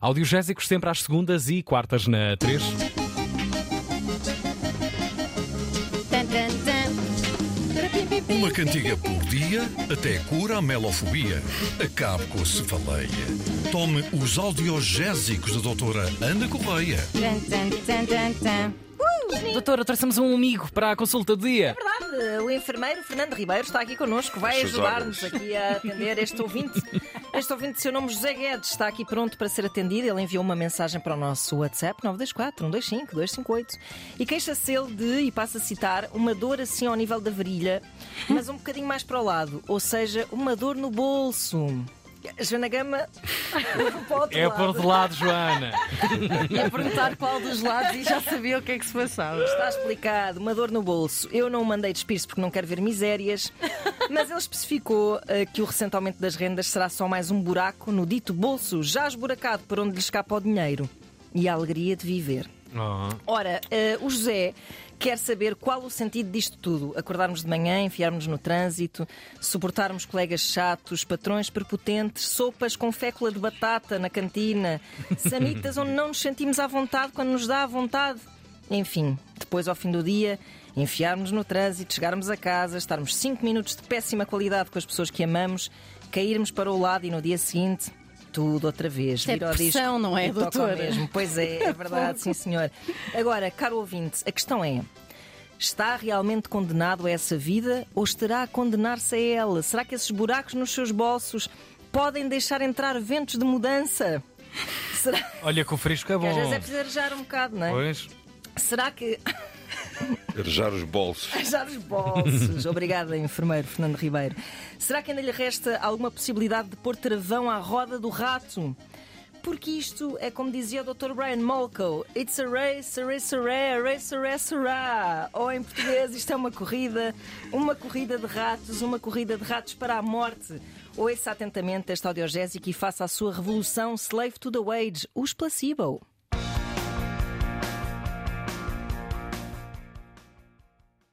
Audiogésicos sempre às segundas e quartas na 3. Tan, tan, tan. Uma cantiga por dia até cura a melofobia. Acabe com a cefaleia. Tome os audiogésicos da doutora Ana Correia. Doutora, trouxemos um amigo para a consulta do dia. verdade, o enfermeiro Fernando Ribeiro está aqui connosco, vai ajudar-nos aqui a atender este ouvinte. Este ouvinte seu nome José Guedes está aqui pronto para ser atendido. Ele enviou uma mensagem para o nosso WhatsApp 924 125 258 e queixa-se ele de, e passa a citar, uma dor assim ao nível da virilha, mas um bocadinho mais para o lado, ou seja, uma dor no bolso. Joana Gama para o outro É por de lado, Joana. Ia perguntar qual dos lados e já sabia o que é que se passava. Está explicado, uma dor no bolso. Eu não o mandei despir-se porque não quero ver misérias, mas ele especificou eh, que o recente aumento das rendas será só mais um buraco no dito bolso já esburacado por onde lhe escapa o dinheiro e a alegria de viver. Oh. Ora, eh, o José quer saber qual o sentido disto tudo. Acordarmos de manhã, enfiarmos no trânsito, suportarmos colegas chatos, patrões prepotentes, sopas com fécula de batata na cantina, sanitas onde não nos sentimos à vontade quando nos dá à vontade. Enfim, depois ao fim do dia, enfiarmos no trânsito, chegarmos a casa, estarmos 5 minutos de péssima qualidade com as pessoas que amamos, cairmos para o lado e no dia seguinte. Tudo outra vez. Isto é disco depressão, não é, doutora? mesmo. Pois é, é verdade, sim senhor. Agora, caro ouvinte, a questão é: está realmente condenado a essa vida ou estará a condenar-se a ela? Será que esses buracos nos seus bolsos podem deixar entrar ventos de mudança? Será Olha que o fresco é que às vezes é bom. preciso arejar um bocado, não é? Pois. Será que. Arejar os bolsos. Arejar os bolsos. Obrigada, enfermeiro Fernando Ribeiro. Será que ainda lhe resta alguma possibilidade de pôr travão à roda do rato? Porque isto é como dizia o Dr. Brian Molko: It's a race, a race, a race, a race, a ra. Ou em português, isto é uma corrida, uma corrida de ratos, uma corrida de ratos para a morte. Ouça atentamente este audiogésico e faça a sua revolução Slave to the Wage, os placebo.